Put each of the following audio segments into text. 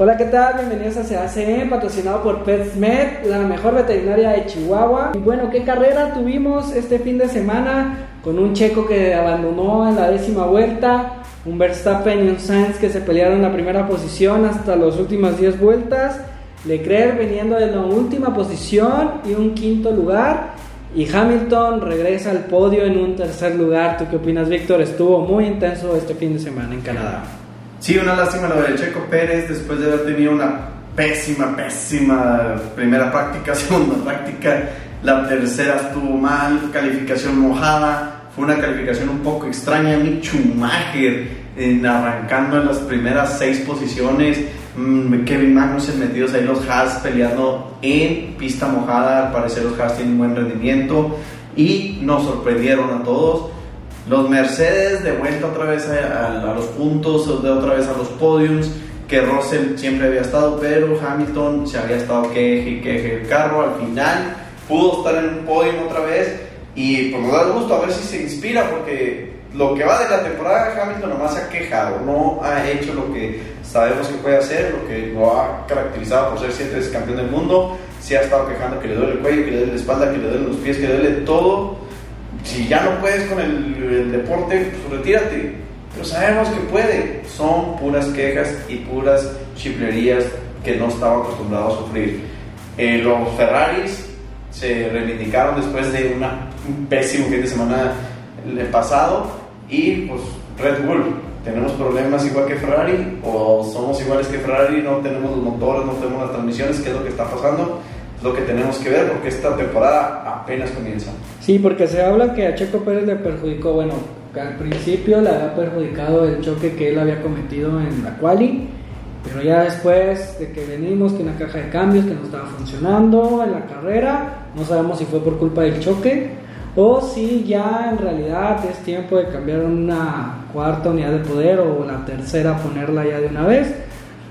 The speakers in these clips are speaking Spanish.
Hola, ¿qué tal? Bienvenidos a CACM, patrocinado por PetSmed, la mejor veterinaria de Chihuahua. Y bueno, ¿qué carrera tuvimos este fin de semana? Con un checo que abandonó en la décima vuelta, un Verstappen y un Sainz que se pelearon en la primera posición hasta las últimas 10 vueltas, Leclerc veniendo de la última posición y un quinto lugar. Y Hamilton regresa al podio en un tercer lugar. ¿Tú qué opinas, Víctor? Estuvo muy intenso este fin de semana en Canadá. Sí, una lástima lo de Checo Pérez después de haber tenido una pésima, pésima primera práctica, segunda práctica. La tercera estuvo mal, calificación mojada. Fue una calificación un poco extraña. Mick Schumacher en, arrancando en las primeras seis posiciones. Mm, Kevin Magnussen metidos ahí los Haas peleando en pista mojada. Al parecer los Haas tienen buen rendimiento y nos sorprendieron a todos. Los Mercedes de vuelta otra vez a, los puntos, de otra vez a los podiums, que Russell siempre había estado, pero Hamilton se había estado queje queje el carro. Al final pudo estar en un podium otra vez y pues nos da gusto a ver si se inspira porque lo que va de la temporada Hamilton nomás se ha quejado, no ha hecho lo que sabemos que puede hacer, lo que lo ha caracterizado por ser siete veces campeón del mundo, se ha estado quejando que le duele el cuello, que le duele la espalda, que le duele los pies, que le duele todo si ya no puedes con el, deporte, pues retírate. Pero sabemos que puede. Son puras quejas y puras chiflerías que no estaba acostumbrado a sufrir. Eh, los Ferraris se reivindicaron después de una, un pésimo fin de semana el pasado y pues Red Bull tenemos problemas igual que Ferrari o somos iguales que Ferrari no tenemos los motores no tenemos las transmisiones qué es lo que está pasando lo que tenemos que ver porque esta temporada apenas comienza. Sí, porque se habla que a Checo Pérez le perjudicó, bueno, al principio le había perjudicado el choque que él había cometido en la quali, pero ya después de que venimos que una caja de cambios que no estaba funcionando en la carrera, no sabemos si fue por culpa del choque o si ya en realidad es tiempo de cambiar una cuarta unidad de poder o la tercera ponerla ya de una vez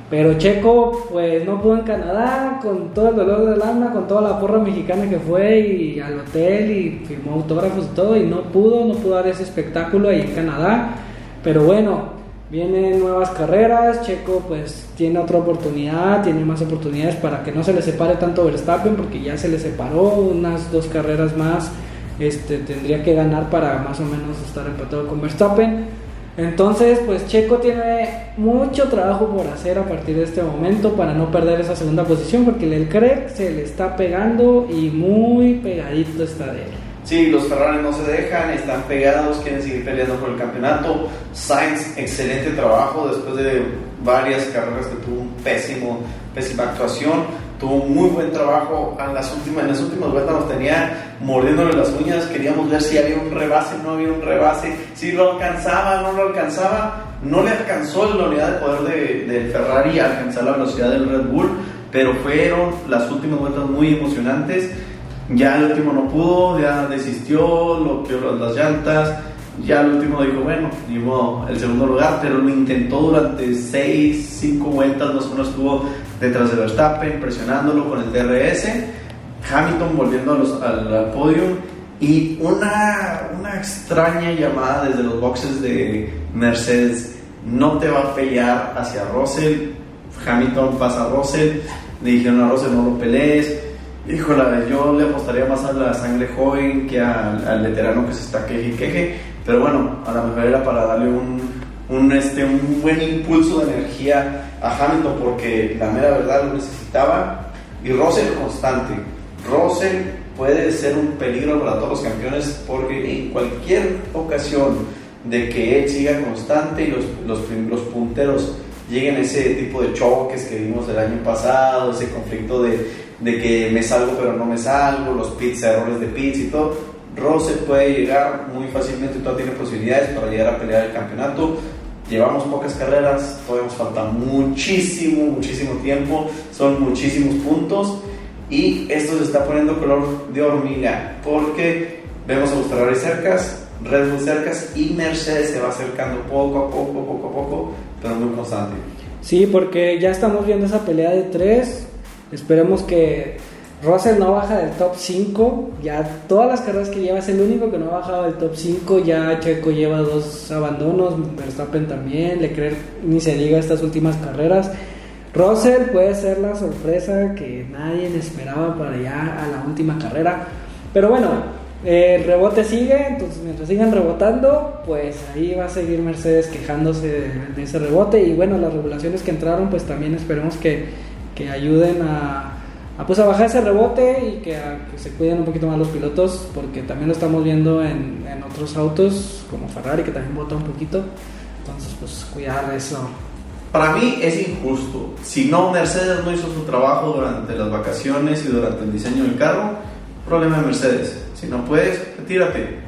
pero Checo, pues no pudo en Canadá, con todo el dolor del alma, con toda la porra mexicana que fue y al hotel y firmó autógrafos y todo, y no pudo, no pudo dar ese espectáculo ahí en Canadá. Pero bueno, vienen nuevas carreras, Checo pues tiene otra oportunidad, tiene más oportunidades para que no se le separe tanto Verstappen, porque ya se le separó unas dos carreras más, este, tendría que ganar para más o menos estar empatado con Verstappen. Entonces, pues Checo tiene mucho trabajo por hacer a partir de este momento para no perder esa segunda posición, porque el Leclerc se le está pegando y muy pegadito está de él. Sí, los Ferrari no se dejan, están pegados, quieren seguir peleando por el campeonato. Sainz, excelente trabajo después de varias carreras que tuvo un pésimo, pésima actuación tuvo muy buen trabajo en las últimas, en las últimas vueltas nos tenía mordiéndole las uñas, queríamos ver si había un rebase, no había un rebase, si lo alcanzaba, no lo alcanzaba, no le alcanzó la unidad de poder de, Ferrari a alcanzar la velocidad del Red Bull, pero fueron las últimas vueltas muy emocionantes, ya el último no pudo, ya desistió, lo que las llantas, ya el último dijo, bueno, dijo el segundo lugar, pero lo intentó durante 6, 5 vueltas, más o estuvo detrás de Verstappen, presionándolo con el DRS, Hamilton volviendo al, podio y una, una extraña llamada desde los boxes de Mercedes, no te va a pelear hacia Russell, Hamilton pasa a Russell, le dijeron a Russell no lo pelees, híjole, yo le apostaría más a la sangre joven que al, veterano que se está queje y queje, pero bueno, a lo mejor era para darle un, un, este, un buen impulso de energía a Hamilton porque la mera verdad lo necesitaba. Y Russell constante. Russell puede ser un peligro para todos los campeones porque en cualquier ocasión de que él siga constante y los, los, los punteros lleguen a ese tipo de choques que vimos el año pasado, ese conflicto de, de que me salgo pero no me salgo, los pits, errores de pits y todo, Russell puede llegar muy fácilmente, todavía tiene posibilidades para llegar a pelear el campeonato. Llevamos pocas carreras, todavía nos falta muchísimo, muchísimo tiempo, son muchísimos puntos y esto se está poniendo color de hormiga porque vemos a los Ferrari cercas, Red Bull cercas y Mercedes se va acercando poco a poco, poco a poco, pero muy constante. Sí, porque ya estamos viendo esa pelea de tres. Esperemos que Russell no baja del top 5, ya todas las carreras que lleva es el único que no ha bajado del top 5, ya Checo lleva dos abandonos, Verstappen también, Leclerc ni se diga estas últimas carreras. Russell puede ser la sorpresa que nadie esperaba para allá a la última carrera. Pero bueno, el rebote sigue, entonces mientras sigan rebotando, pues ahí va a seguir Mercedes quejándose de, ese rebote. Y bueno, las regulaciones que entraron, pues también esperemos que, que ayuden a, a, pues a bajar ese rebote y que, se cuiden un poquito más los pilotos, porque también lo estamos viendo en, en otros autos, como Ferrari, que también bota un poquito. Entonces, pues cuidar eso. Para mí es injusto. Si no, Mercedes no hizo su trabajo durante las vacaciones y durante el diseño del carro, problema de Mercedes si no puedes, retírate.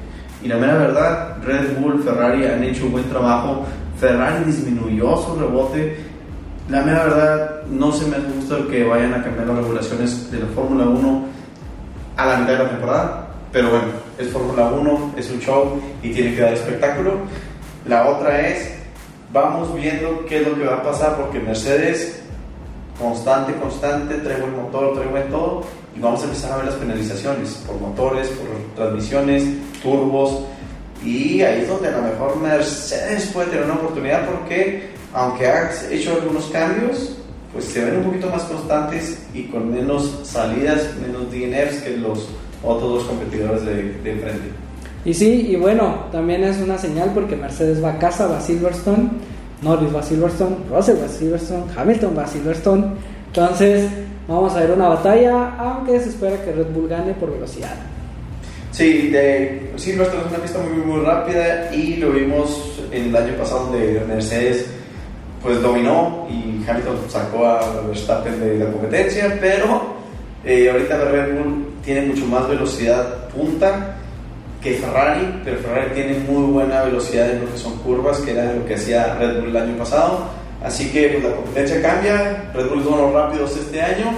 Y la mera verdad, Red Bull, Ferrari han hecho un buen trabajo. Ferrari disminuyó su rebote. La mera verdad, no se me gusta que vayan a cambiar las regulaciones de la Fórmula 1 a la mitad de la temporada. Pero bueno, es Fórmula 1, es un show y tiene que dar espectáculo. La otra es, vamos viendo qué es lo que va a pasar porque Mercedes, constante, constante, trae buen motor, trae buen todo y vamos a empezar a ver las penalizaciones por motores, por transmisiones, turbos y ahí es donde a lo mejor Mercedes puede tener una oportunidad porque aunque ha hecho algunos cambios, pues se ven un poquito más constantes y con menos salidas, menos DNFs que los otros dos competidores de, de enfrente. Y sí, y bueno, también es una señal porque Mercedes va a casa, va a Silverstone, Norris va a Silverstone, Russell va a Silverstone, Hamilton va a Silverstone. Entonces, Vamos a ver una batalla, aunque se espera que Red Bull gane por velocidad. Sí, de Silverstone es una pista muy, muy rápida y lo vimos en el año pasado donde Mercedes pues dominó y Hamilton sacó a Verstappen de la competencia, pero eh, ahorita Red Bull tiene mucho más velocidad punta que Ferrari, pero Ferrari tiene muy buena velocidad en lo que son curvas, que era lo que hacía Red Bull el año pasado. Así que pues, la competencia cambia, Red Bull es uno rápidos este año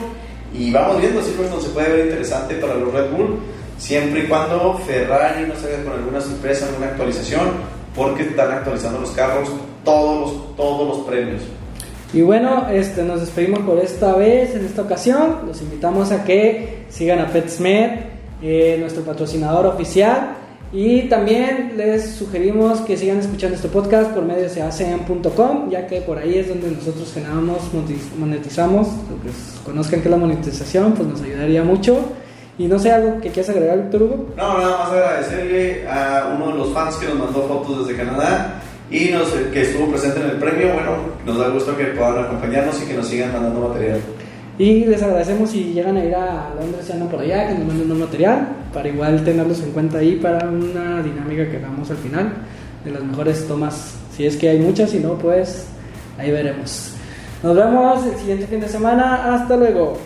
y vamos viendo si no se puede ver interesante para los Red Bull, siempre y cuando Ferrari no salga con alguna sorpresa, alguna actualización, porque están actualizando los carros todos los, todos los premios. Y bueno, este, nos despedimos por esta vez, en esta ocasión. Los invitamos a que sigan a PetSmed, eh, nuestro patrocinador oficial. Y también les sugerimos que sigan escuchando este podcast por medio de acm.com, ya que por ahí es donde nosotros generamos, monetizamos. Que conozcan que la monetización pues nos ayudaría mucho. Y no sé, algo que quieras agregar, Víctor Hugo. No, nada más agradecerle a uno de los fans que nos mandó fotos desde Canadá y nos, que estuvo presente en el premio. Bueno, nos da gusto que puedan acompañarnos y que nos sigan mandando material. Y les agradecemos si llegan a ir a Londres y andan por allá, que nos manden un material, para igual tenerlos en cuenta ahí para una dinámica que hagamos al final, de las mejores tomas. Si es que hay muchas, si no, pues ahí veremos. Nos vemos el siguiente fin de semana. Hasta luego.